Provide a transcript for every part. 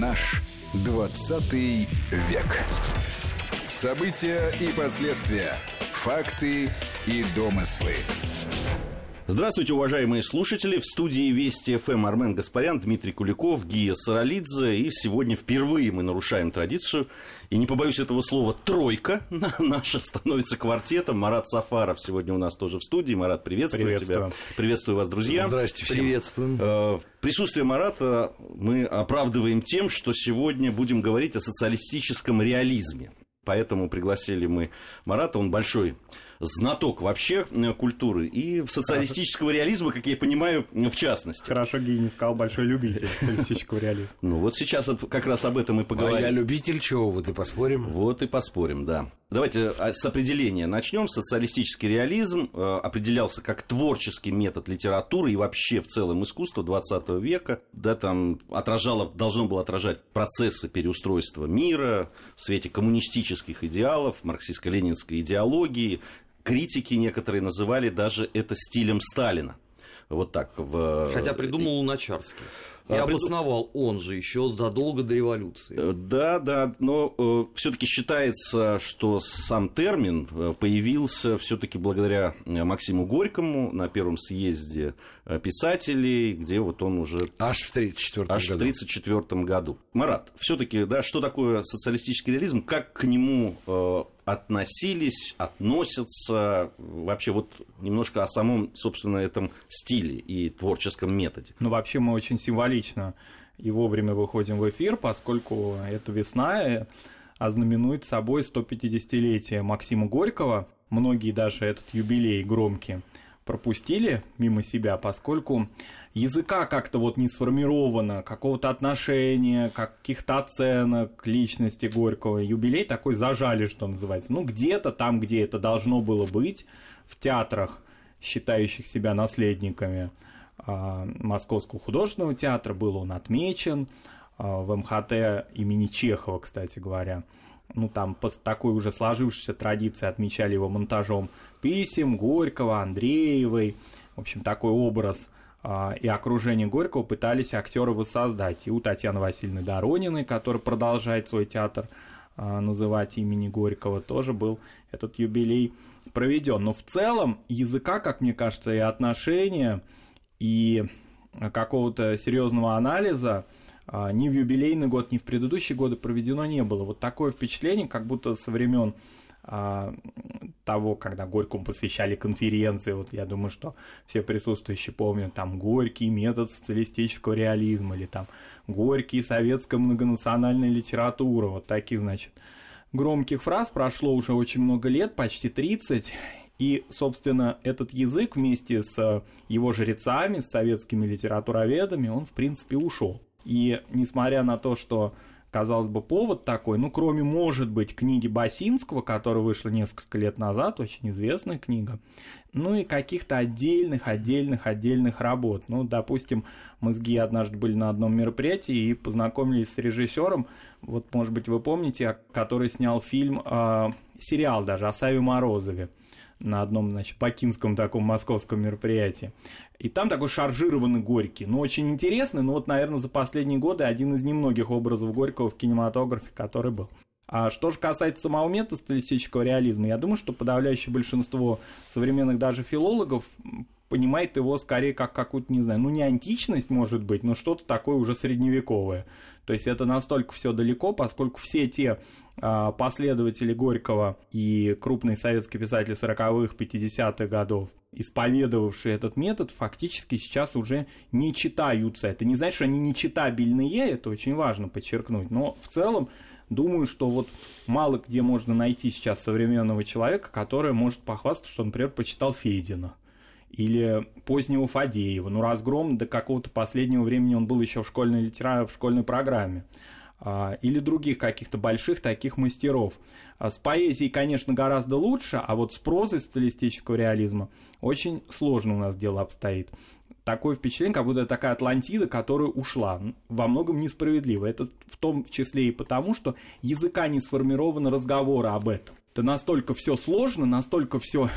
Наш 20 век. События и последствия. Факты и домыслы. Здравствуйте, уважаемые слушатели. В студии Вести ФМ Армен Гаспарян, Дмитрий Куликов, Гия Саралидзе. И сегодня впервые мы нарушаем традицию. И не побоюсь этого слова, тройка наша становится квартетом. Марат Сафаров сегодня у нас тоже в студии. Марат, приветствую, приветствую. тебя. Приветствую вас, друзья. Здрасте всем. Приветствуем. Э, присутствие Марата мы оправдываем тем, что сегодня будем говорить о социалистическом реализме. Поэтому пригласили мы Марата, он большой знаток вообще культуры и социалистического Хорошо. реализма, как я понимаю, в частности. Хорошо, Гей не сказал большой любитель социалистического реализма. Ну вот сейчас как раз об этом и поговорим. А я любитель чего, вот и поспорим. Вот и поспорим, да. Давайте а, с определения начнем. Социалистический реализм э, определялся как творческий метод литературы и вообще в целом искусства 20 века. Да, там отражало, должно было отражать процессы переустройства мира в свете коммунистических идеалов, марксистско-ленинской идеологии, критики некоторые называли даже это стилем Сталина. Вот так. В... Хотя придумал Луначарский. И а, обосновал он же еще задолго до революции. Э, да, да, но э, все-таки считается, что сам термин э, появился все-таки благодаря Максиму Горькому на первом съезде писателей, где вот он уже... Аж в 1934 Аж году. в 1934 году. Марат, все-таки, да, что такое социалистический реализм, как к нему э, относились, относятся, вообще вот немножко о самом, собственно, этом стиле и творческом методе. Ну, вообще мы очень символично и вовремя выходим в эфир, поскольку это весна ознаменует собой 150-летие Максима Горького. Многие даже этот юбилей громкий пропустили мимо себя, поскольку языка как-то вот не сформировано, какого-то отношения, каких-то оценок личности Горького. Юбилей такой зажали, что называется. Ну, где-то там, где это должно было быть, в театрах, считающих себя наследниками Московского художественного театра, был он отмечен, а, в МХТ имени Чехова, кстати говоря ну, там, по такой уже сложившейся традиции отмечали его монтажом писем Горького, Андреевой. В общем, такой образ а, и окружение Горького пытались актеры воссоздать. И у Татьяны Васильевны Дорониной, которая продолжает свой театр а, называть имени Горького, тоже был этот юбилей проведен. Но в целом языка, как мне кажется, и отношения, и какого-то серьезного анализа а, ни в юбилейный год, ни в предыдущие годы проведено не было. Вот такое впечатление, как будто со времен а, того, когда Горькому посвящали конференции, вот я думаю, что все присутствующие помнят там Горький метод социалистического реализма или там Горький советская многонациональная литература, вот таких, значит, громких фраз прошло уже очень много лет, почти 30, и, собственно, этот язык вместе с его жрецами, с советскими литературоведами, он, в принципе, ушел. И несмотря на то, что казалось бы, повод такой, ну, кроме, может быть, книги Басинского, которая вышла несколько лет назад, очень известная книга, ну и каких-то отдельных, отдельных, отдельных работ. Ну, допустим, мы с Ги однажды были на одном мероприятии и познакомились с режиссером, вот, может быть, вы помните, который снял фильм, э, сериал даже о Саве Морозове на одном, значит, бакинском таком московском мероприятии. И там такой шаржированный Горький. Ну, очень интересный, но вот, наверное, за последние годы один из немногих образов Горького в кинематографе, который был. А что же касается самого метода стилистического реализма, я думаю, что подавляющее большинство современных даже филологов понимает его скорее как какую-то, не знаю, ну не античность может быть, но что-то такое уже средневековое. То есть это настолько все далеко, поскольку все те а, последователи Горького и крупные советские писатели 40-х, 50-х годов, исповедовавшие этот метод, фактически сейчас уже не читаются. Это не значит, что они не читабельные, это очень важно подчеркнуть, но в целом думаю, что вот мало где можно найти сейчас современного человека, который может похвастаться, что, например, почитал Федина или позднего Фадеева. Ну, разгром до какого-то последнего времени он был еще в школьной литературе, в школьной программе. А, или других каких-то больших таких мастеров. А с поэзией, конечно, гораздо лучше, а вот с прозой стилистического реализма очень сложно у нас дело обстоит. Такое впечатление, как будто такая Атлантида, которая ушла. Во многом несправедливо. Это в том числе и потому, что языка не сформировано разговора об этом. Это настолько все сложно, настолько все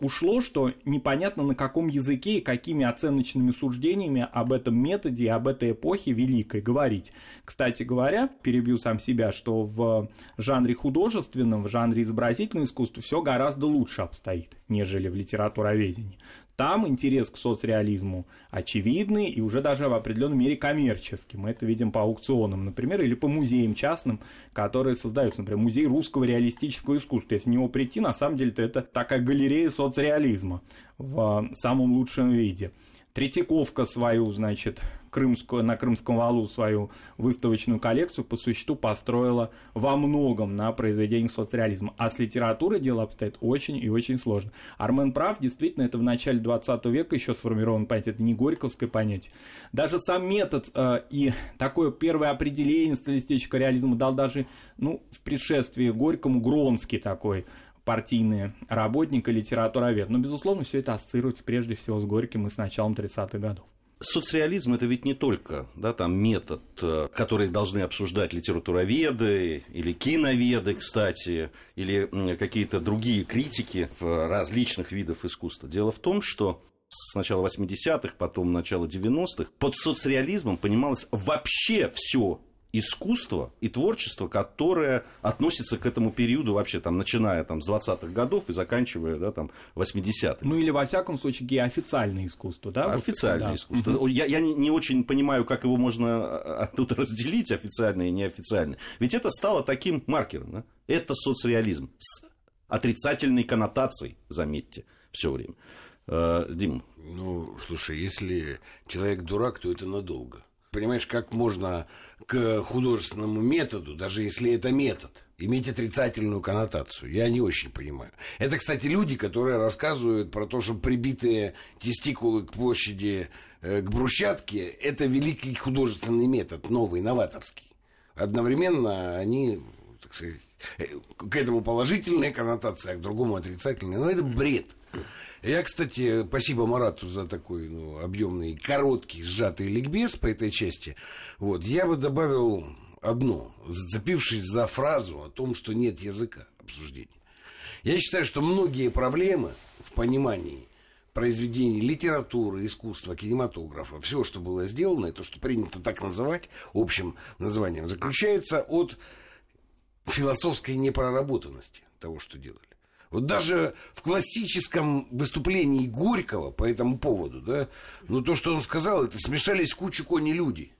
ушло, что непонятно на каком языке и какими оценочными суждениями об этом методе и об этой эпохе великой говорить. Кстати говоря, перебью сам себя, что в жанре художественном, в жанре изобразительного искусства все гораздо лучше обстоит, нежели в литературоведении. Там интерес к соцреализму очевидный и уже даже в определенной мере коммерческий. Мы это видим по аукционам, например, или по музеям частным, которые создаются. Например, музей русского реалистического искусства. Если в него прийти, на самом деле, то это такая галерея соцреализма в самом лучшем виде. Третьяковка свою, значит, крымскую, на Крымском валу свою выставочную коллекцию по существу построила во многом на произведениях соцреализма. А с литературой дело обстоит очень и очень сложно. Армен прав, действительно, это в начале 20 века еще сформировано понятие, это не горьковское понятие. Даже сам метод э, и такое первое определение стилистического реализма дал даже ну, в предшествии Горькому Гронский такой партийный работник и литературовед. Но, безусловно, все это ассоциируется прежде всего с Горьким и с началом 30-х годов. Соцреализм это ведь не только да, там метод, э, который должны обсуждать литературоведы или киноведы, кстати, или какие-то другие критики в различных видах искусства. Дело в том, что с начала 80-х, потом начала 90-х, под соцреализмом понималось вообще все искусство и творчество, которое относится к этому периоду вообще, там, начиная там, с 20-х годов и заканчивая да, там, 80-х. Ну или, во всяком случае, официальное искусство, да? Официальное вот, искусство. Да. Я, я не, не очень понимаю, как его можно а, а, тут разделить, официальное и неофициальное. Ведь это стало таким маркером. Да? Это соцреализм с отрицательной коннотацией, заметьте, все время. Э, Дим. Ну, слушай, если человек дурак, то это надолго понимаешь, как можно к художественному методу, даже если это метод, иметь отрицательную коннотацию. Я не очень понимаю. Это, кстати, люди, которые рассказывают про то, что прибитые тестикулы к площади, э, к брусчатке, это великий художественный метод, новый, новаторский. Одновременно они, к этому положительная коннотация, а к другому отрицательная. Но это бред. Я, кстати, спасибо Марату за такой ну, объемный, короткий, сжатый ликбез по этой части. Вот, я бы добавил одно, зацепившись за фразу о том, что нет языка обсуждения. Я считаю, что многие проблемы в понимании произведений литературы, искусства, кинематографа, все, что было сделано, и то, что принято так называть, общим названием, заключается от философской непроработанности того, что делали. Вот даже в классическом выступлении Горького по этому поводу, да, ну то, что он сказал, это смешались кучу кони люди.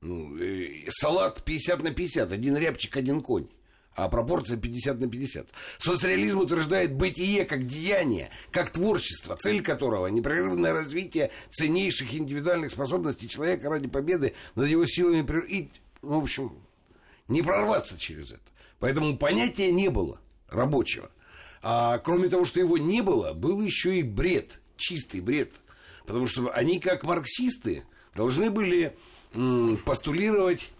Ну, э, салат 50 на 50, один рябчик, один конь. А пропорция 50 на 50. Соцреализм утверждает бытие как деяние, как творчество, цель которого непрерывное развитие ценнейших индивидуальных способностей человека ради победы над его силами и, ну, в общем, не прорваться через это. Поэтому понятия не было рабочего. А кроме того, что его не было, был еще и бред, чистый бред. Потому что они, как марксисты, должны были постулировать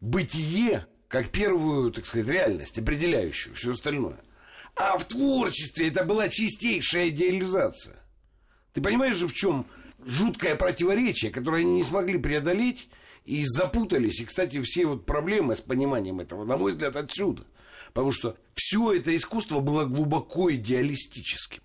бытие как первую, так сказать, реальность, определяющую все остальное. А в творчестве это была чистейшая идеализация. Ты понимаешь же, в чем жуткое противоречие, которое они не смогли преодолеть и запутались. И, кстати, все вот проблемы с пониманием этого, на мой взгляд, отсюда – Потому что все это искусство было глубоко идеалистическим.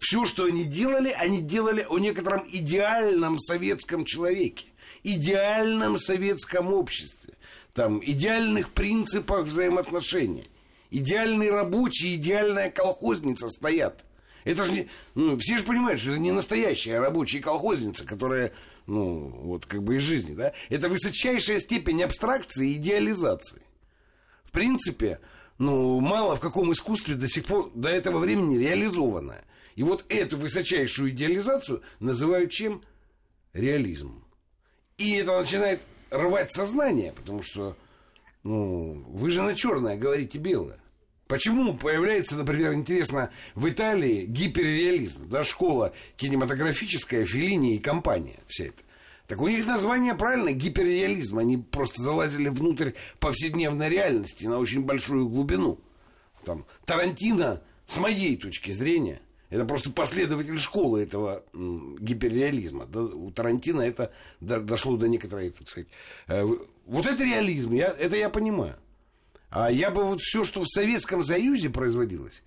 Все, что они делали, они делали о некотором идеальном советском человеке, идеальном советском обществе, там, идеальных принципах взаимоотношений. Идеальный рабочий, идеальная колхозница стоят. Это же не... Ну, все же понимают, что это не настоящая рабочая колхозница, которая, ну, вот как бы из жизни, да? Это высочайшая степень абстракции и идеализации. В принципе, ну, мало в каком искусстве до сих пор, до этого времени реализовано. И вот эту высочайшую идеализацию называют чем? Реализмом. И это начинает рвать сознание, потому что, ну, вы же на черное говорите белое. Почему появляется, например, интересно, в Италии гиперреализм, да, школа кинематографическая, Филини и компания, вся эта. Так у них название правильно, гиперреализм. Они просто залазили внутрь повседневной реальности на очень большую глубину. Там, Тарантино, с моей точки зрения, это просто последователь школы этого гиперреализма. У Тарантино это до, дошло до некоторой, так сказать... Э, вот это реализм, я, это я понимаю. А я бы вот все, что в Советском Союзе производилось,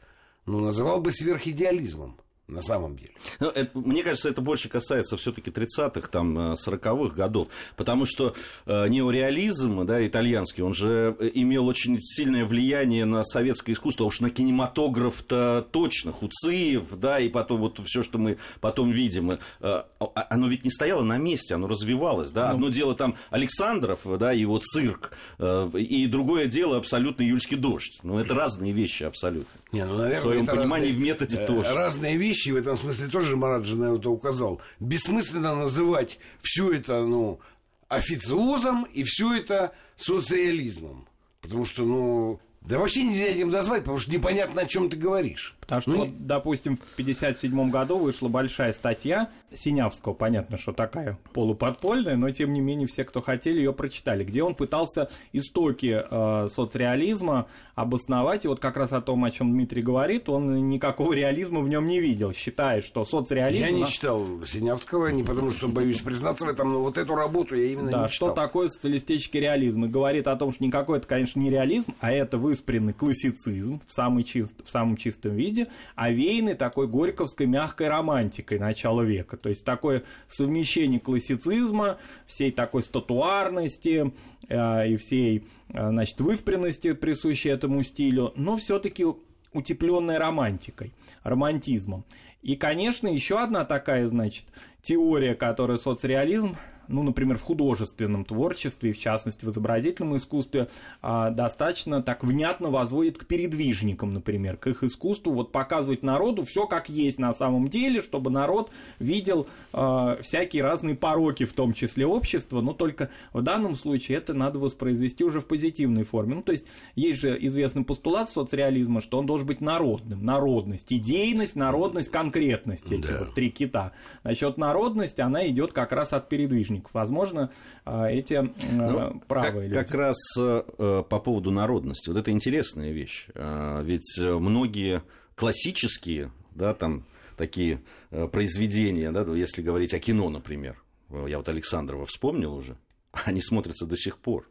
ну, называл бы сверхидеализмом на самом деле. Ну, это, мне кажется, это больше касается все-таки 30-х, там, 40-х э, годов, потому что э, неореализм, да, итальянский, он же э, имел очень сильное влияние на советское искусство, уж на кинематограф-то точно, Хуциев, да, и потом вот все, что мы потом видим, э, а, оно ведь не стояло на месте, оно развивалось, да, ну, одно дело там Александров, да, его цирк, э, и другое дело абсолютно июльский дождь, ну, это разные вещи абсолютно. Не, ну, наверное, в своем понимании разные, в методе тоже. Разные вещи вещи в этом смысле тоже Марат на это указал. Бессмысленно называть все это, ну, официозом и все это соцреализмом. Потому что, ну, да вообще нельзя этим назвать, потому что непонятно, о чем ты говоришь. Потому что, ну, допустим, в 1957 году вышла большая статья Синявского, понятно, что такая полуподпольная, но тем не менее все, кто хотели, ее прочитали, где он пытался истоки э, соцреализма обосновать, и вот как раз о том, о чем Дмитрий говорит, он никакого реализма в нем не видел, считая, что соцреализм... Я не читал Синявского, не потому что боюсь признаться в этом, но вот эту работу я именно да, не читал. что такое социалистический реализм, и говорит о том, что никакой это, конечно, не реализм, а это выспренный классицизм в, самый чист, в самом чистом виде, овеянный такой горьковской мягкой романтикой начала века, то есть такое совмещение классицизма, всей такой статуарности э, и всей, э, значит, выспренности, присущей этому стилю, но все-таки утепленной романтикой, романтизмом. И, конечно, еще одна такая, значит, теория, которую соцреализм ну, например, в художественном творчестве, в частности, в изобразительном искусстве, а, достаточно так внятно возводит к передвижникам, например, к их искусству, вот показывать народу все как есть на самом деле, чтобы народ видел а, всякие разные пороки, в том числе общества, но только в данном случае это надо воспроизвести уже в позитивной форме. Ну, то есть, есть же известный постулат соцреализма, что он должен быть народным, народность, идейность, народность, конкретность, эти да. вот три кита. Значит, народность, она идет как раз от передвижников художников. Возможно, а, эти а, ну, правые как, люди. Как раз э, по поводу народности. Вот это интересная вещь. А, ведь многие классические, да, там такие э, произведения, да, если говорить о кино, например, я вот Александрова вспомнил уже, они смотрятся до сих пор.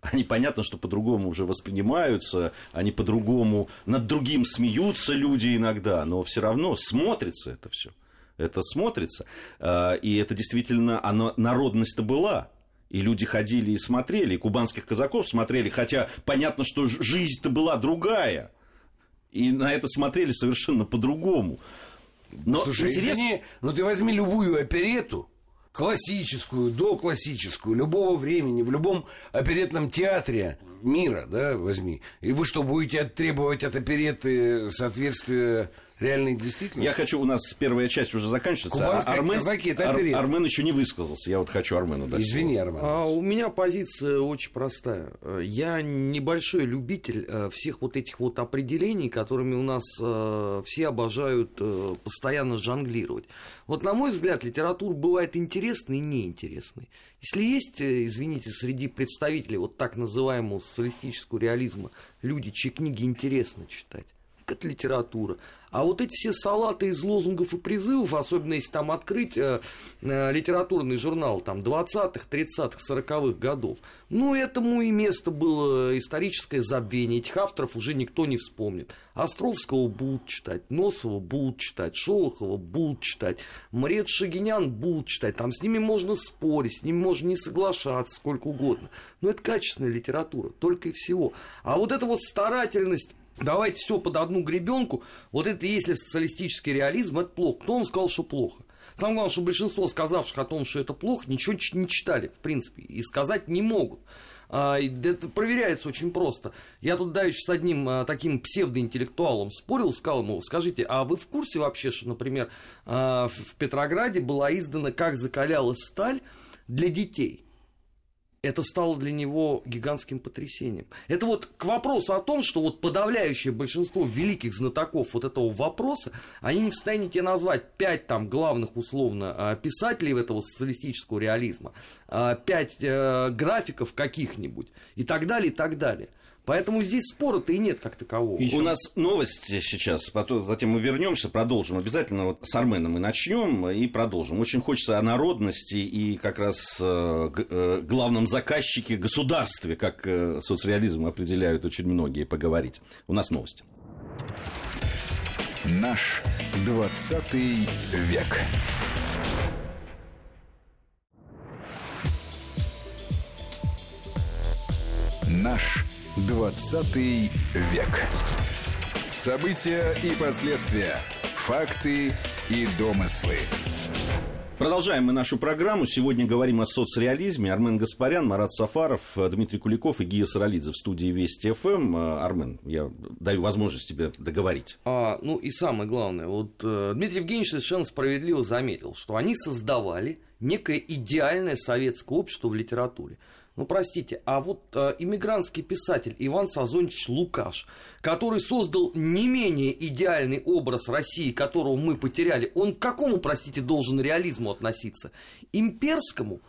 Они понятно, что по-другому уже воспринимаются, они по-другому над другим смеются люди иногда, но все равно смотрится это все это смотрится. А, и это действительно, оно, народность-то была. И люди ходили и смотрели, и кубанских казаков смотрели, хотя понятно, что жизнь-то была другая. И на это смотрели совершенно по-другому. Но Слушай, интересно... извини, но ты возьми любую оперету, классическую, доклассическую, любого времени, в любом оперетном театре мира, да, возьми. И вы что, будете требовать от опереты соответствия реальной действительности. Я хочу, у нас первая часть уже заканчивается. Кубанская а Армен, казаки, это Ар, Армен еще не высказался. Я вот хочу Армену дать. Извини, Армен. А, у меня позиция очень простая. Я небольшой любитель э, всех вот этих вот определений, которыми у нас э, все обожают э, постоянно жонглировать. Вот, на мой взгляд, литература бывает интересной и неинтересной. Если есть, извините, среди представителей вот так называемого социалистического реализма люди, чьи книги интересно читать, это литература. А вот эти все салаты из лозунгов и призывов, особенно если там открыть э, э, литературный журнал там 20-х, 30-х, 40-х годов, ну, этому и место было историческое забвение. Этих авторов уже никто не вспомнит. Островского будут читать, Носова будут читать, Шолохова будут читать, Мред Шагинян будут читать. Там с ними можно спорить, с ними можно не соглашаться, сколько угодно. Но это качественная литература, только и всего. А вот эта вот старательность давайте все под одну гребенку, вот это если социалистический реализм, это плохо. Кто вам сказал, что плохо? Самое главное, что большинство сказавших о том, что это плохо, ничего не читали, в принципе, и сказать не могут. А, это проверяется очень просто. Я тут давеча с одним а, таким псевдоинтеллектуалом спорил, сказал ему, скажите, а вы в курсе вообще, что, например, а, в Петрограде была издана «Как закалялась сталь» для детей? Это стало для него гигантским потрясением. Это вот к вопросу о том, что вот подавляющее большинство великих знатоков вот этого вопроса, они не в состоянии тебе назвать пять там главных условно а, писателей этого социалистического реализма, а, пять э, графиков каких-нибудь и так далее, и так далее. Поэтому здесь спора-то и нет как такового. Еще... У нас новости сейчас, потом, затем мы вернемся, продолжим. Обязательно вот с Арменом мы начнем и продолжим. Очень хочется о народности и как раз э, э, главном заказчике государстве, как э, соцреализм определяют очень многие, поговорить. У нас новости. Наш 20 век. Наш 20 век. События и последствия. Факты и домыслы. Продолжаем мы нашу программу. Сегодня говорим о соцреализме. Армен Гаспарян, Марат Сафаров, Дмитрий Куликов и Гия Саралидзе в студии Вести ФМ. Армен, я даю возможность тебе договорить. А, ну и самое главное, вот э, Дмитрий Евгеньевич совершенно справедливо заметил, что они создавали некое идеальное советское общество в литературе. Ну, простите, а вот э, иммигрантский писатель Иван Сазонич Лукаш, который создал не менее идеальный образ России, которого мы потеряли, он к какому, простите, должен реализму относиться? Имперскому?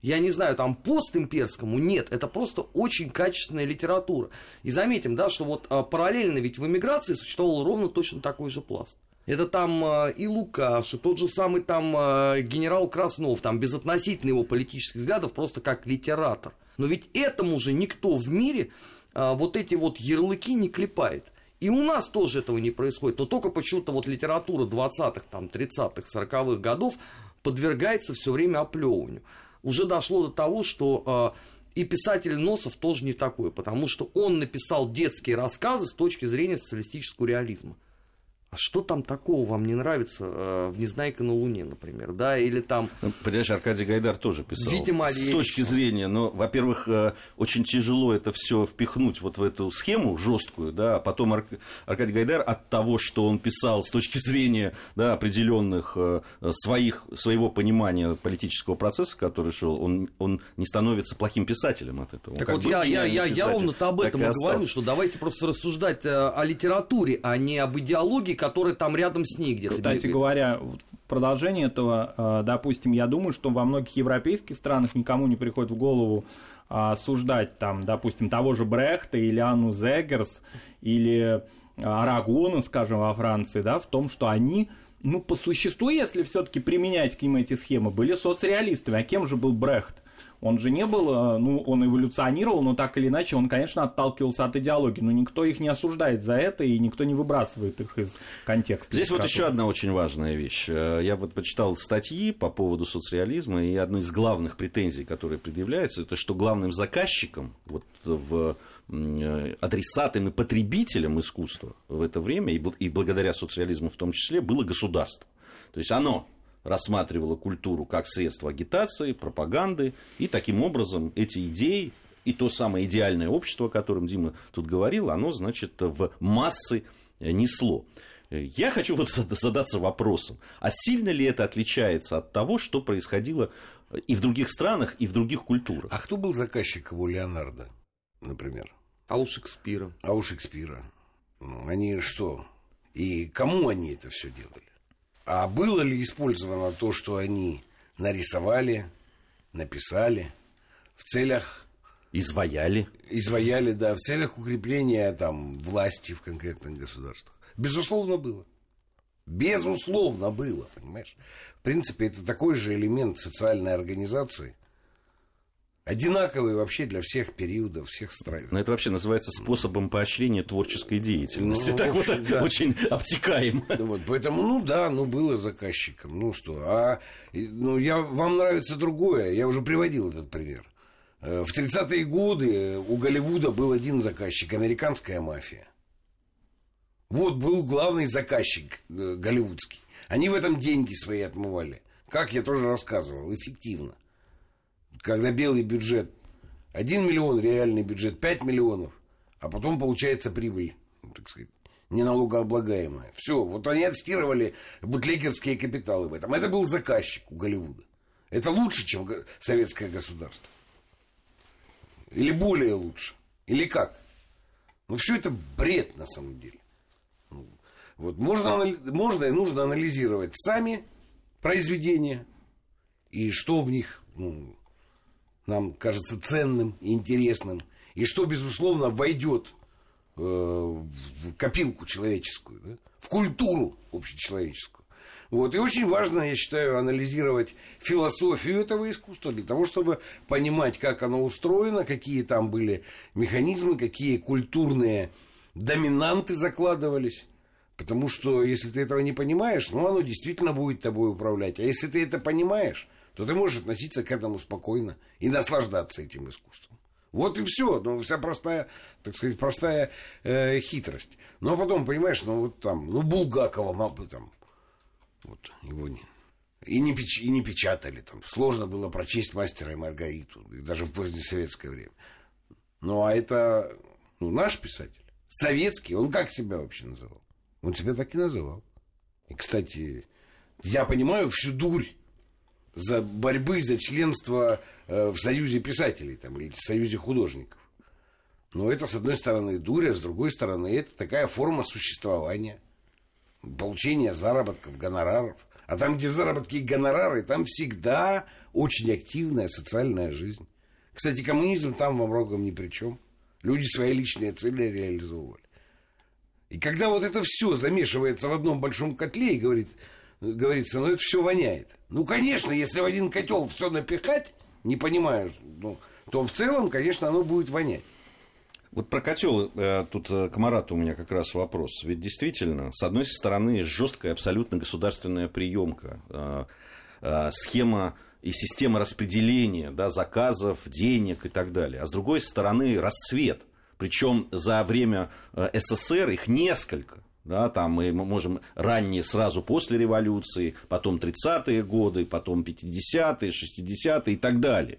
Я не знаю, там постимперскому? Нет, это просто очень качественная литература. И заметим, да, что вот э, параллельно ведь в эмиграции существовал ровно точно такой же пласт. Это там э, и Лукаш, и тот же самый там э, генерал Краснов, там безотносительно его политических взглядов, просто как литератор. Но ведь этому же никто в мире э, вот эти вот ярлыки не клепает. И у нас тоже этого не происходит. Но только почему-то вот литература 20-х, там, 30-х, 40-х годов подвергается все время оплевыванию. Уже дошло до того, что и писатель Носов тоже не такой, потому что он написал детские рассказы с точки зрения социалистического реализма. А что там такого вам не нравится э, в «Незнайка на Луне», например, да, или там... Ну, понимаешь, Аркадий Гайдар тоже писал. Видимо, С точки зрения, но, во-первых, э, очень тяжело это все впихнуть вот в эту схему жесткую, да, а потом Арк... Аркадий Гайдар от того, что он писал с точки зрения да, определенных э, своих, своего понимания политического процесса, который шел, он, он не становится плохим писателем от этого. Так вот я, я, я, я ровно-то об этом и говорю, что давайте просто рассуждать о литературе, а не об идеологии, который там рядом с ней где-то Кстати бегает. говоря, в продолжение этого, э, допустим, я думаю, что во многих европейских странах никому не приходит в голову а, осуждать там, допустим, того же Брехта или Анну Зегерс или Арагона, скажем, во Франции, да, в том, что они ну, по существу, если все-таки применять к ним эти схемы, были соцреалистами. А кем же был Брехт? Он же не был, э, ну, он эволюционировал, но так или иначе он, конечно, отталкивался от идеологии, но никто их не осуждает за это, и никто не выбрасывает их из контекста. Здесь вот еще одна очень важная вещь. Э, я вот почитал статьи по поводу соцреализма, и одной из главных претензий, которые предъявляются, это что главным заказчиком вот в э, адресатом и потребителем искусства в это время, и благодаря соцреализму в том числе, было государство. То есть оно рассматривала культуру как средство агитации, пропаганды, и таким образом эти идеи и то самое идеальное общество, о котором Дима тут говорил, оно, значит, в массы несло. Я хочу вот задаться вопросом, а сильно ли это отличается от того, что происходило и в других странах, и в других культурах? А кто был заказчиком у Леонардо, например? А у Шекспира. А у Шекспира. Ну, они что? И кому они это все делали? А было ли использовано то, что они нарисовали, написали в целях... Изваяли. Изваяли, да, в целях укрепления там, власти в конкретных государствах. Безусловно, было. Безусловно, было, понимаешь? В принципе, это такой же элемент социальной организации – одинаковые вообще для всех периодов, всех стран. Но это вообще называется способом поощрения творческой деятельности. Ну, так общем, вот да. очень обтекаемо. Ну, вот, поэтому, ну да, ну было заказчиком. Ну что, а ну, я, вам нравится другое. Я уже приводил этот пример. Э, в 30-е годы у Голливуда был один заказчик, американская мафия. Вот был главный заказчик э, голливудский. Они в этом деньги свои отмывали. Как я тоже рассказывал, эффективно когда белый бюджет 1 миллион, реальный бюджет 5 миллионов, а потом получается прибыль, ну, так сказать, неналогооблагаемая. Все, вот они отстирывали бутлегерские капиталы в этом. Это был заказчик у Голливуда. Это лучше, чем советское государство. Или более лучше. Или как? Ну, все это бред на самом деле. Ну, вот можно, можно и нужно анализировать сами произведения и что в них ну, нам кажется ценным и интересным, и что, безусловно, войдет э, в копилку человеческую, да? в культуру общечеловеческую. Вот. И очень важно, я считаю, анализировать философию этого искусства для того, чтобы понимать, как оно устроено, какие там были механизмы, какие культурные доминанты закладывались. Потому что если ты этого не понимаешь, ну оно действительно будет тобой управлять. А если ты это понимаешь, то ты можешь относиться к этому спокойно и наслаждаться этим искусством. Вот и все. Ну, вся простая, так сказать, простая э, хитрость. Ну, а потом, понимаешь, ну, вот там, ну, Булгакова, мало бы там, вот, его не... И не, печ, и не печатали там. Сложно было прочесть «Мастера и Маргариту», даже в позднесоветское время. Ну, а это ну, наш писатель, советский, он как себя вообще называл? Он себя так и называл. И, кстати, я понимаю всю дурь за борьбы за членство э, в Союзе писателей там, или в Союзе художников. Но это, с одной стороны, дурь, а с другой стороны, это такая форма существования. Получения заработков, гонораров. А там, где заработки и гонорары, там всегда очень активная социальная жизнь. Кстати, коммунизм там во многом ни при чем. Люди свои личные цели реализовывали. И когда вот это все замешивается в одном большом котле и говорит, говорится, ну это все воняет. Ну, конечно, если в один котел все напихать, не понимаешь, ну, то в целом, конечно, оно будет вонять. Вот про котел э, тут э, к у меня как раз вопрос. Ведь действительно, с одной стороны, жесткая абсолютно государственная приемка, э, схема и система распределения да, заказов, денег и так далее. А с другой стороны, расцвет. Причем за время СССР их несколько. Да, там мы можем ранние сразу после революции, потом 30-е годы, потом 50-е, 60-е и так далее.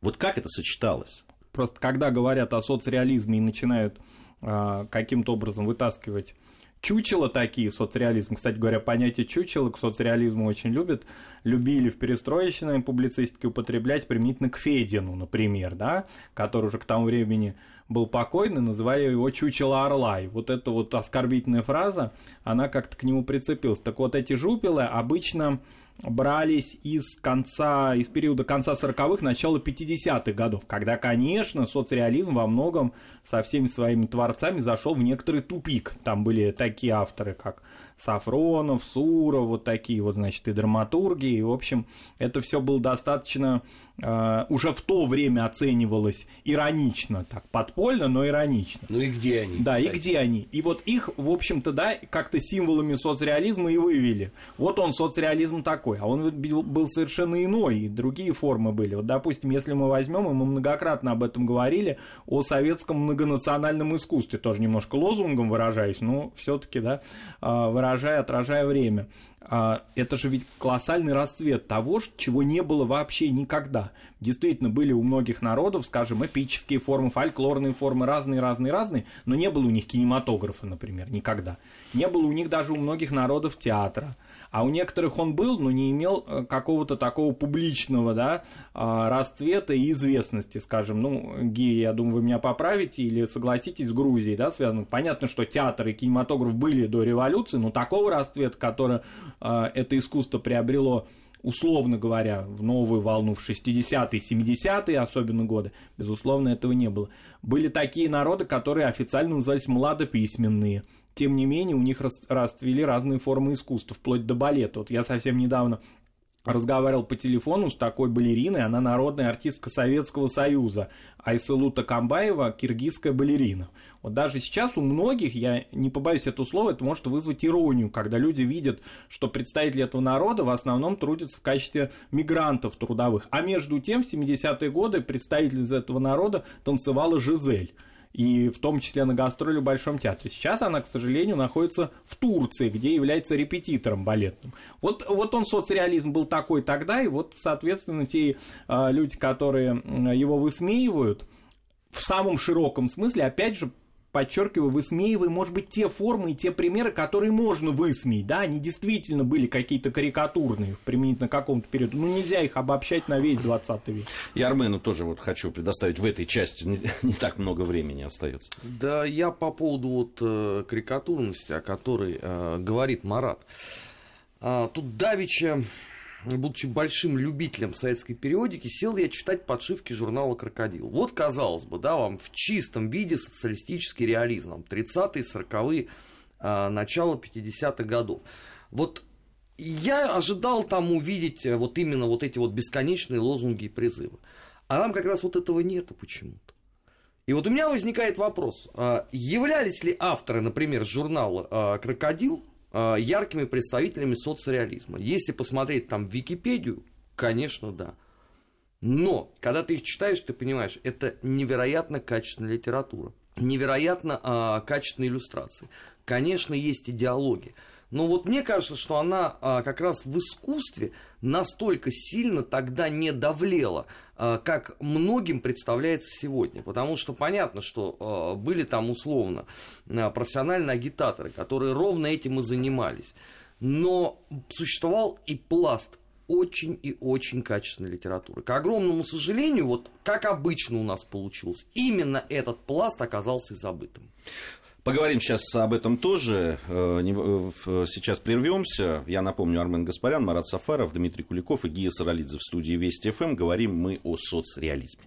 Вот как это сочеталось? Просто когда говорят о соцреализме и начинают э, каким-то образом вытаскивать чучело такие, соцреализм. Кстати говоря, понятие чучело к соцреализму очень любят. Любили в перестроечной публицистике употреблять применительно к Федину, например, да, который уже к тому времени был покойный, называли его чучело орла. И вот эта вот оскорбительная фраза, она как-то к нему прицепилась. Так вот, эти жупелы обычно брались из конца, из периода конца 40-х, начала 50-х годов, когда, конечно, соцреализм во многом со всеми своими творцами зашел в некоторый тупик. Там были такие авторы, как Сафронов, Суров, вот такие вот, значит, и драматурги, и, в общем, это все было достаточно, э, уже в то время оценивалось иронично, так, подпольно, но иронично. Ну и где они? Да, кстати? и где они? И вот их, в общем-то, да, как-то символами соцреализма и вывели. Вот он, соцреализм такой, а он был, совершенно иной, и другие формы были. Вот, допустим, если мы возьмем, и мы многократно об этом говорили, о советском многонациональном искусстве, тоже немножко лозунгом выражаюсь, но все-таки, да, а, выражая, отражая время. А, это же ведь колоссальный расцвет того, чего не было вообще никогда. Действительно, были у многих народов, скажем, эпические формы, фольклорные формы, разные-разные-разные, но не было у них кинематографа, например, никогда. Не было у них даже у многих народов театра. А у некоторых он был, но не имел э, какого-то такого публичного да, а, расцвета и известности, скажем. Ну, Ги, я думаю, вы меня поправите или согласитесь с Грузией, да, связано. Понятно, что театр и кинематограф были до революции, но такого расцвета, который э, это искусство приобрело условно говоря, в новую волну в 60-е, 70-е особенно годы, безусловно, этого не было. Были такие народы, которые официально назывались младописьменные, тем не менее, у них расцвели разные формы искусства, вплоть до балета. Вот я совсем недавно разговаривал по телефону с такой балериной, она народная артистка Советского Союза, Айсалута Камбаева, киргизская балерина. Вот даже сейчас у многих, я не побоюсь это слово, это может вызвать иронию, когда люди видят, что представители этого народа в основном трудятся в качестве мигрантов трудовых. А между тем, в 70-е годы представитель из этого народа танцевала Жизель и в том числе на гастроли в Большом театре. Сейчас она, к сожалению, находится в Турции, где является репетитором балетным. Вот, вот он соцреализм был такой тогда, и вот, соответственно, те э, люди, которые его высмеивают, в самом широком смысле, опять же, подчеркиваю, высмеивая, может быть, те формы и те примеры, которые можно высмеять, да, они действительно были какие-то карикатурные применительно к какому-то периоду, ну, нельзя их обобщать на весь 20 век. И Армену тоже вот хочу предоставить в этой части, не, не так много времени остается. Да, я по поводу вот э, карикатурности, о которой э, говорит Марат. А, тут Давича будучи большим любителем советской периодики, сел я читать подшивки журнала «Крокодил». Вот, казалось бы, да, вам в чистом виде социалистический реализм, 30-е, 40-е, э, начало 50-х годов. Вот я ожидал там увидеть э, вот именно вот эти вот бесконечные лозунги и призывы. А там как раз вот этого нету почему-то. И вот у меня возникает вопрос, а, являлись ли авторы, например, журнала а, «Крокодил» а, яркими представителями соцреализма? Если посмотреть там Википедию, конечно, да. Но, когда ты их читаешь, ты понимаешь, это невероятно качественная литература, невероятно а, качественные иллюстрации. Конечно, есть идеология. Но вот мне кажется, что она а, как раз в искусстве настолько сильно тогда не давлела, а, как многим представляется сегодня. Потому что понятно, что а, были там условно а, профессиональные агитаторы, которые ровно этим и занимались. Но существовал и пласт очень и очень качественной литературы. К огромному сожалению, вот как обычно у нас получилось, именно этот пласт оказался забытым. Поговорим сейчас об этом тоже. Э, э, сейчас прервемся. Я напомню, Армен Гаспарян, Марат Сафаров, Дмитрий Куликов и Гия Саралидзе в студии Вести ФМ. Говорим мы о соцреализме.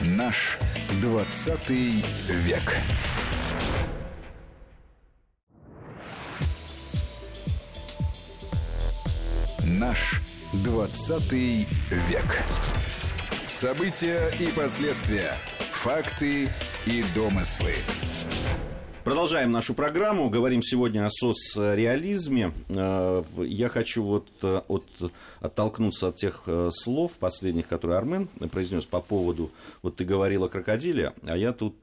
Наш 20 век. Наш 20 век. События и последствия. Факты и домыслы. Продолжаем нашу программу. Говорим сегодня о соцреализме. Э, я хочу вот э, от, оттолкнуться от тех э, слов последних, которые Армен произнес по поводу, вот ты говорил о крокодиле, а я тут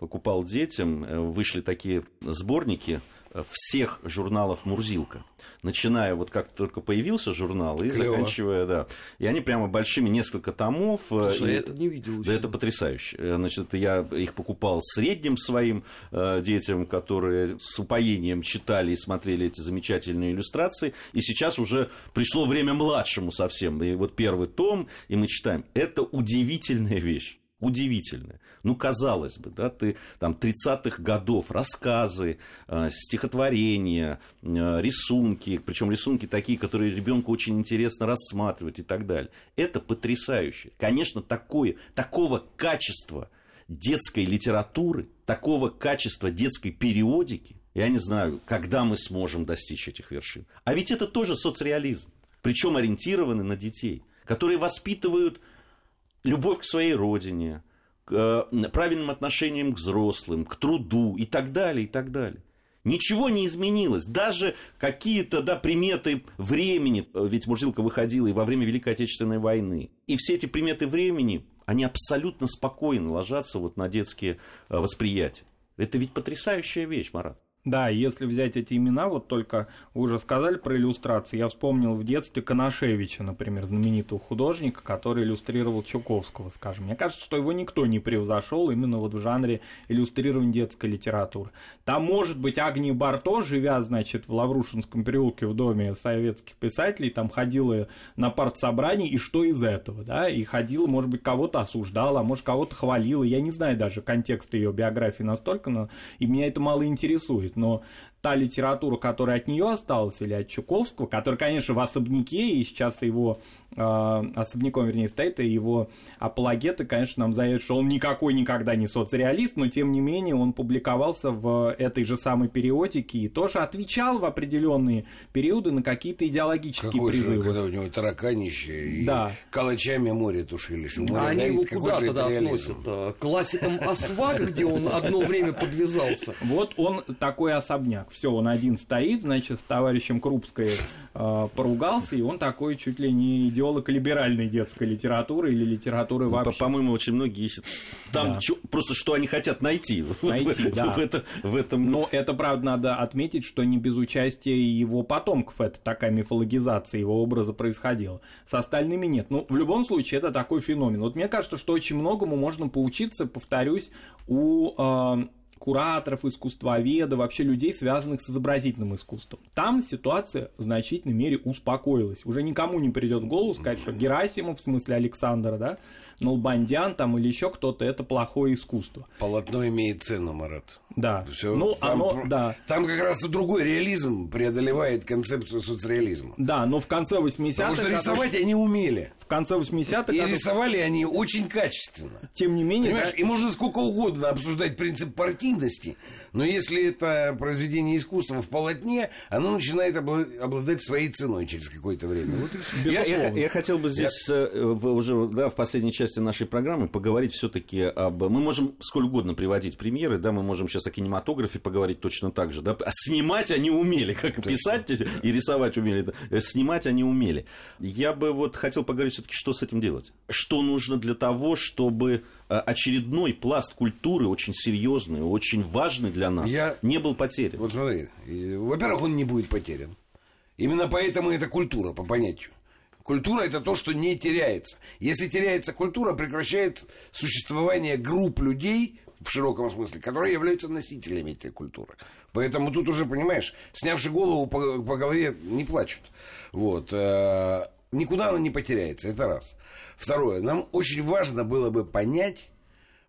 покупал детям, вышли такие сборники всех журналов «Мурзилка». Начиная вот как только появился журнал и Клево. заканчивая, да. И они прямо большими, несколько томов. Слушай, и... я это не видел Да еще. это потрясающе. Э, Значит, я их покупал средним своим э, детям, которые с упоением читали и смотрели эти замечательные иллюстрации. И сейчас уже пришло время младшему совсем. И вот первый том, и мы читаем. Это удивительная вещь удивительное. Ну, казалось бы, да, ты там 30-х годов, рассказы, э, стихотворения, э, рисунки, причем рисунки такие, которые ребенку очень интересно рассматривать и так далее. Это потрясающе. Конечно, такое, такого качества детской литературы, такого качества детской периодики, я не знаю, когда мы сможем достичь этих вершин. А ведь это тоже соцреализм, причем ориентированный на детей, которые воспитывают любовь к своей родине, к э, правильным отношениям к взрослым, к труду и так далее, и так далее. Ничего не изменилось. Даже какие-то да, приметы времени, э, ведь Мурзилка выходила и во время Великой Отечественной войны. И все эти приметы времени, они абсолютно спокойно ложатся вот на детские э, восприятия. Это ведь потрясающая вещь, Марат. Да, если взять эти имена, вот только вы уже сказали про иллюстрации, я вспомнил в детстве Коношевича, например, знаменитого художника, который иллюстрировал Чуковского, скажем. Мне кажется, что его никто не превзошел именно вот в жанре иллюстрирования детской литературы. Там, может быть, Агния Барто, живя, значит, в Лаврушинском переулке в доме советских писателей, там ходила на партсобрании, и что из этого, да, и ходила, может быть, кого-то осуждала, а может, кого-то хвалила, я не знаю даже контекста ее биографии настолько, но и меня это мало интересует но та литература, которая от нее осталась, или от Чуковского, который, конечно, в особняке, и сейчас его э, особняком, вернее, стоит, и его апологеты, конечно, нам заявят, что он никакой никогда не соцреалист, но, тем не менее, он публиковался в этой же самой периодике и тоже отвечал в определенные периоды на какие-то идеологические Какой же, призывы. когда у него тараканище и Да. калачами море тушили. Что море Они горит, его какой куда же тогда это реализм? относят? э, К классикам Асвага, где он одно время подвязался? Вот он такой особняк. Все, он один стоит, значит, с товарищем Крупской э, поругался, и он такой чуть ли не идеолог либеральной детской литературы или литературы Ну, вообще. По- По-моему, очень многие ищут там Да. чё- просто что они хотят найти. Найти, да. в это- в этом Но это, правда, надо отметить, что не без участия его потомков это такая мифологизация его образа происходила. С остальными нет. Ну, в любом случае, это такой феномен. Вот мне кажется, что очень многому можно поучиться, повторюсь, у э, кураторов, искусствоведов, вообще людей, связанных с изобразительным искусством. Там ситуация в значительной мере успокоилась. Уже никому не придет в голову сказать, что Герасимов, в смысле Александра, да, Налбандян там или еще кто-то, это плохое искусство. Полотно имеет цену, Марат. Да. Всё, ну, там, оно, да. там как раз и другой реализм преодолевает концепцию соцреализма. Да, но в конце 80-х... Потому что рисовать они умели. В конце 80-х... И это- рисовали они очень качественно. Тем не менее... Понимаешь, да, и можно сколько угодно обсуждать принцип партийности, стихийности, но если это произведение искусства в полотне, оно начинает обладать своей ценой через какое-то время. Вот я, я, я хотел бы здесь я... Э, уже да, в последней части нашей программы поговорить все-таки об... Мы можем сколь угодно приводить примеры, да, мы можем сейчас о кинематографе поговорить точно так же, да, а снимать они умели, как точно. писать и рисовать умели, да. снимать они умели. Я бы вот хотел поговорить все-таки, что с этим делать. Что нужно для того, чтобы э, очередной пласт культуры, очень серьезный, очень важный для нас, Я... не был потерян. Вот смотри, во-первых, он не будет потерян. Именно поэтому это культура, по понятию. Культура это то, что не теряется. Если теряется культура, прекращает существование групп людей в широком смысле, которые являются носителями этой культуры. Поэтому тут уже, понимаешь, снявши голову по, по голове не плачут. Вот. Никуда она не потеряется, это раз. Второе, нам очень важно было бы понять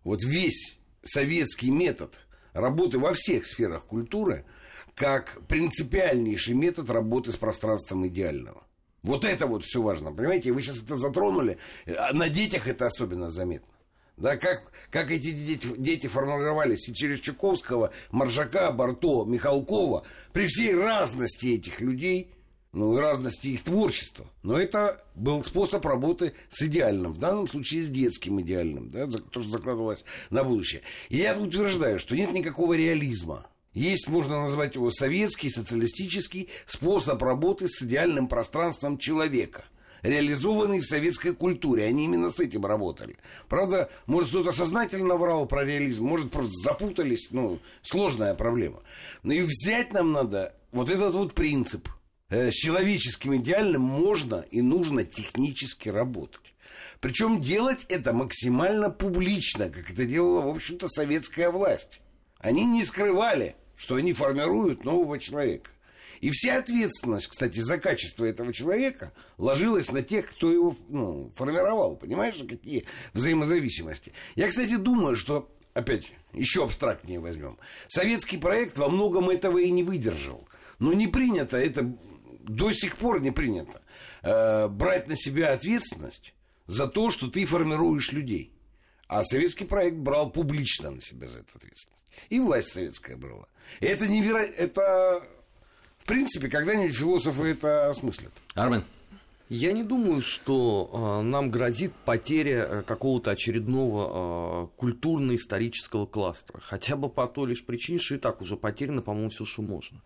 вот весь советский метод работы во всех сферах культуры как принципиальнейший метод работы с пространством идеального. Вот это вот все важно, понимаете? Вы сейчас это затронули, а на детях это особенно заметно. Да, как, как эти дети, дети формировались и через Чуковского, Маржака, Барто, Михалкова, при всей разности этих людей – ну и разности их творчества. Но это был способ работы с идеальным, в данном случае с детским идеальным, да, то, что закладывалось на будущее. И я утверждаю, что нет никакого реализма. Есть, можно назвать его советский, социалистический способ работы с идеальным пространством человека реализованный в советской культуре. Они именно с этим работали. Правда, может, кто-то сознательно врал про реализм, может, просто запутались. Ну, сложная проблема. Но и взять нам надо вот этот вот принцип – с человеческим идеальным можно и нужно технически работать. Причем делать это максимально публично, как это делала, в общем-то, советская власть. Они не скрывали, что они формируют нового человека. И вся ответственность, кстати, за качество этого человека ложилась на тех, кто его ну, формировал. Понимаешь, какие взаимозависимости? Я, кстати, думаю, что, опять, еще абстрактнее возьмем. Советский проект во многом этого и не выдержал. Но не принято это до сих пор не принято э, брать на себя ответственность за то, что ты формируешь людей. А советский проект брал публично на себя за эту ответственность. И власть советская брала. И это невероятно... Это, в принципе, когда-нибудь философы это осмыслят. Армен. Я не думаю, что э, нам грозит потеря э, какого-то очередного э, культурно-исторического кластера. Хотя бы по той лишь причине, что и так уже потеряно, по-моему, все, что можно.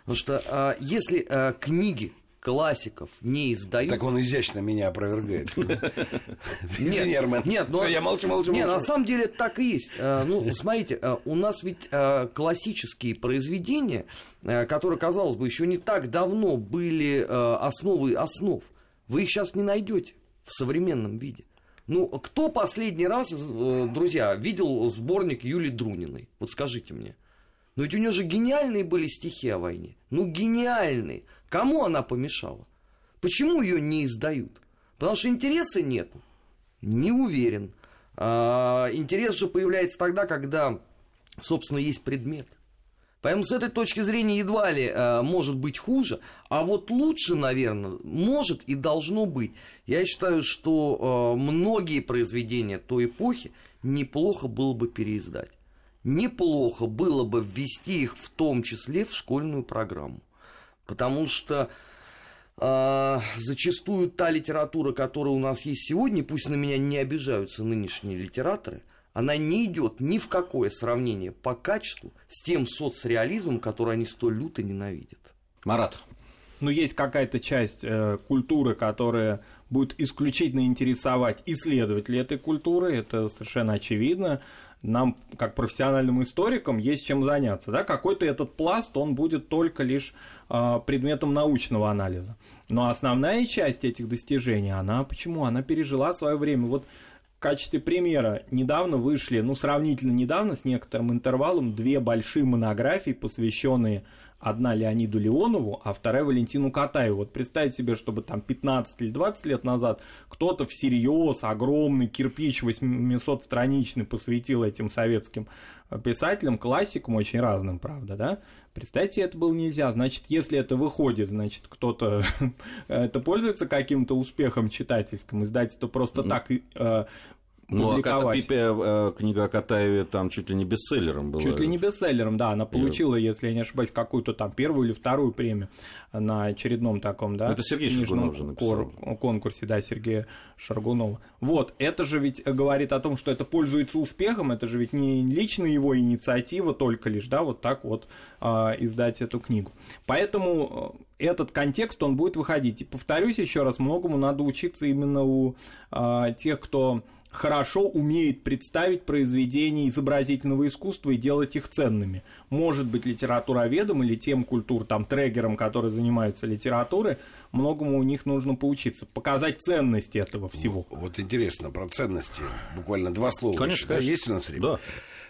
Потому что э, если книги классиков не издают. Так он изящно меня опровергает. Нет, нет, но... я молчу, молчу, Нет, на самом деле так и есть. Ну, смотрите, у нас ведь классические произведения, которые, казалось бы, еще не так давно были основой основ, вы их сейчас не найдете в современном виде. Ну, кто последний раз, э, друзья, видел сборник Юлии Друниной? Вот скажите мне. Но ведь у нее же гениальные были стихи о войне. Ну, гениальные. Кому она помешала? Почему ее не издают? Потому что интереса нет. Не уверен. А, интерес же появляется тогда, когда, собственно, есть предмет. Поэтому с этой точки зрения едва ли э, может быть хуже, а вот лучше, наверное, может и должно быть. Я считаю, что э, многие произведения той эпохи неплохо было бы переиздать. Неплохо было бы ввести их в том числе в школьную программу. Потому что э, зачастую та литература, которая у нас есть сегодня, пусть на меня не обижаются нынешние литераторы – она не идет ни в какое сравнение по качеству с тем соцреализмом, который они столь люто ненавидят. Марат. Ну, есть какая-то часть э, культуры, которая будет исключительно интересовать исследователей этой культуры, это совершенно очевидно. Нам, как профессиональным историкам, есть чем заняться. Да? Какой-то этот пласт, он будет только лишь э, предметом научного анализа. Но основная часть этих достижений, она почему? Она пережила свое время. Вот качестве примера недавно вышли, ну, сравнительно недавно, с некоторым интервалом, две большие монографии, посвященные одна Леониду Леонову, а вторая Валентину Катаеву. Вот представьте себе, чтобы там 15 или 20 лет назад кто-то всерьез огромный кирпич 800-страничный посвятил этим советским писателям, классикам, очень разным, правда, да? Представьте, это было нельзя. Значит, если это выходит, значит, кто-то это пользуется каким-то успехом читательским, издательство просто так э, Ну, а публиковать. Ката- книга о Катаеве там чуть ли не бестселлером была. Чуть ли не бестселлером, да, она получила, если я не ошибаюсь, какую-то там первую или вторую премию на очередном таком, да, Это Сергей книжном Шаргунов же написал. кор- конкурсе, да, Сергея Шаргунова. Вот, это же ведь говорит о том, что это пользуется успехом, это же ведь не лично его инициатива только лишь, да, вот так вот а, издать эту книгу. Поэтому э, этот контекст, он будет выходить. И повторюсь еще раз, многому надо учиться именно у а, тех, кто хорошо умеет представить произведения изобразительного искусства и делать их ценными. Может быть, литературоведом или тем культур, там, трегерам, которые занимаются литературой, многому у них нужно поучиться, показать ценность этого всего. Вот интересно, про ценности. Буквально два слова. Конечно, Да, конечно. Есть у нас время? Да.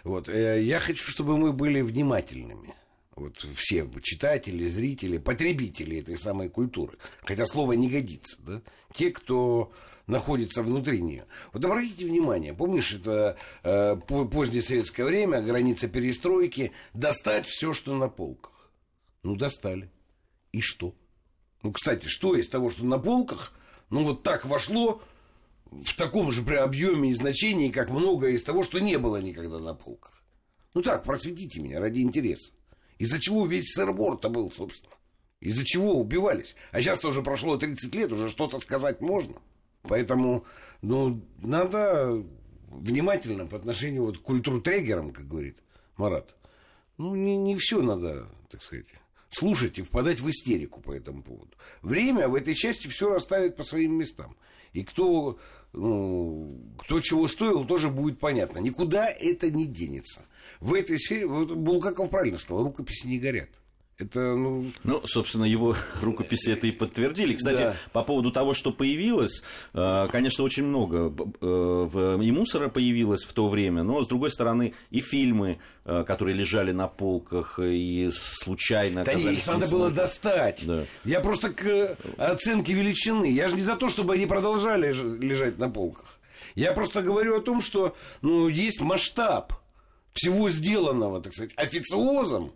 Вот, э, я хочу, чтобы мы были внимательными. Вот все читатели, зрители, потребители этой самой культуры. Хотя слово не годится, да? Те, кто находится внутри нее. Вот обратите внимание, помнишь, это э, по- позднее советское время, граница перестройки, достать все, что на полках. Ну, достали. И что? Ну, кстати, что из того, что на полках, ну, вот так вошло в таком же при объеме и значении, как многое из того, что не было никогда на полках. Ну так, просветите меня ради интереса. Из-за чего весь сырбор-то был, собственно? Из-за чего убивались? А сейчас-то уже прошло 30 лет, уже что-то сказать можно. Поэтому, ну, надо внимательно по отношению вот к культуртрегерам, как говорит Марат. Ну, не, не все надо, так сказать, слушать и впадать в истерику по этому поводу. Время в этой части все расставит по своим местам. И кто, ну, кто чего стоил, тоже будет понятно. Никуда это не денется. В этой сфере, вот Булгаков правильно сказал, рукописи не горят. Это, ну, Ну, собственно, его рукописи это и подтвердили. Кстати, Да. по поводу того, что появилось, э, конечно, очень много э, и мусора появилось в то время, но, с другой стороны, и фильмы, э, которые лежали на полках, и случайно Да их надо было достать. Да. Я просто к оценке величины. Я же не за то, чтобы они продолжали лежать на полках. Я просто говорю о том, что ну, есть масштаб всего сделанного, так сказать, официозом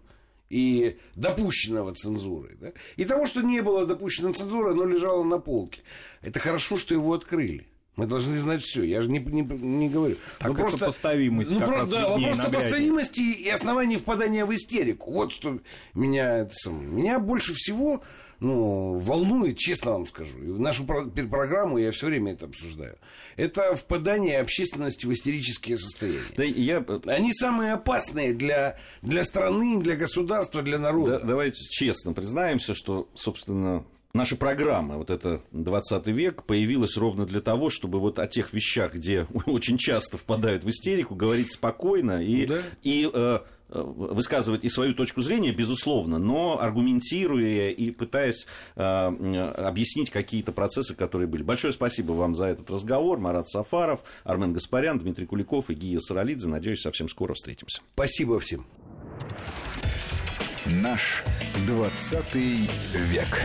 и допущенного цензурой. Да? И того, что не было допущено цензурой, оно лежало на полке. Это хорошо, что его открыли. Мы должны знать все. Я же не, не, не говорю. Так Ну, это сопоставимость ну, как про- раз да, вопрос сопоставимости и оснований впадания в истерику. Вот что меня, это самое, меня больше всего ну, волнует, честно вам скажу. И нашу программу я все время это обсуждаю. Это впадание общественности в истерические состояния. Да, я Они самые опасные для, для страны, для государства, для народа. Да, давайте честно признаемся, что, собственно, наша программа, вот это 20 век, появилась ровно для того, чтобы вот о тех вещах, где очень часто впадают в истерику, говорить спокойно и, Да. и э, высказывать и свою точку зрения, безусловно, но аргументируя и пытаясь э, объяснить какие-то процессы, которые были. Большое спасибо вам за этот разговор. Марат Сафаров, Армен Гаспарян, Дмитрий Куликов и Гия Саралидзе. Надеюсь, совсем скоро встретимся. Спасибо всем. Наш 20 век.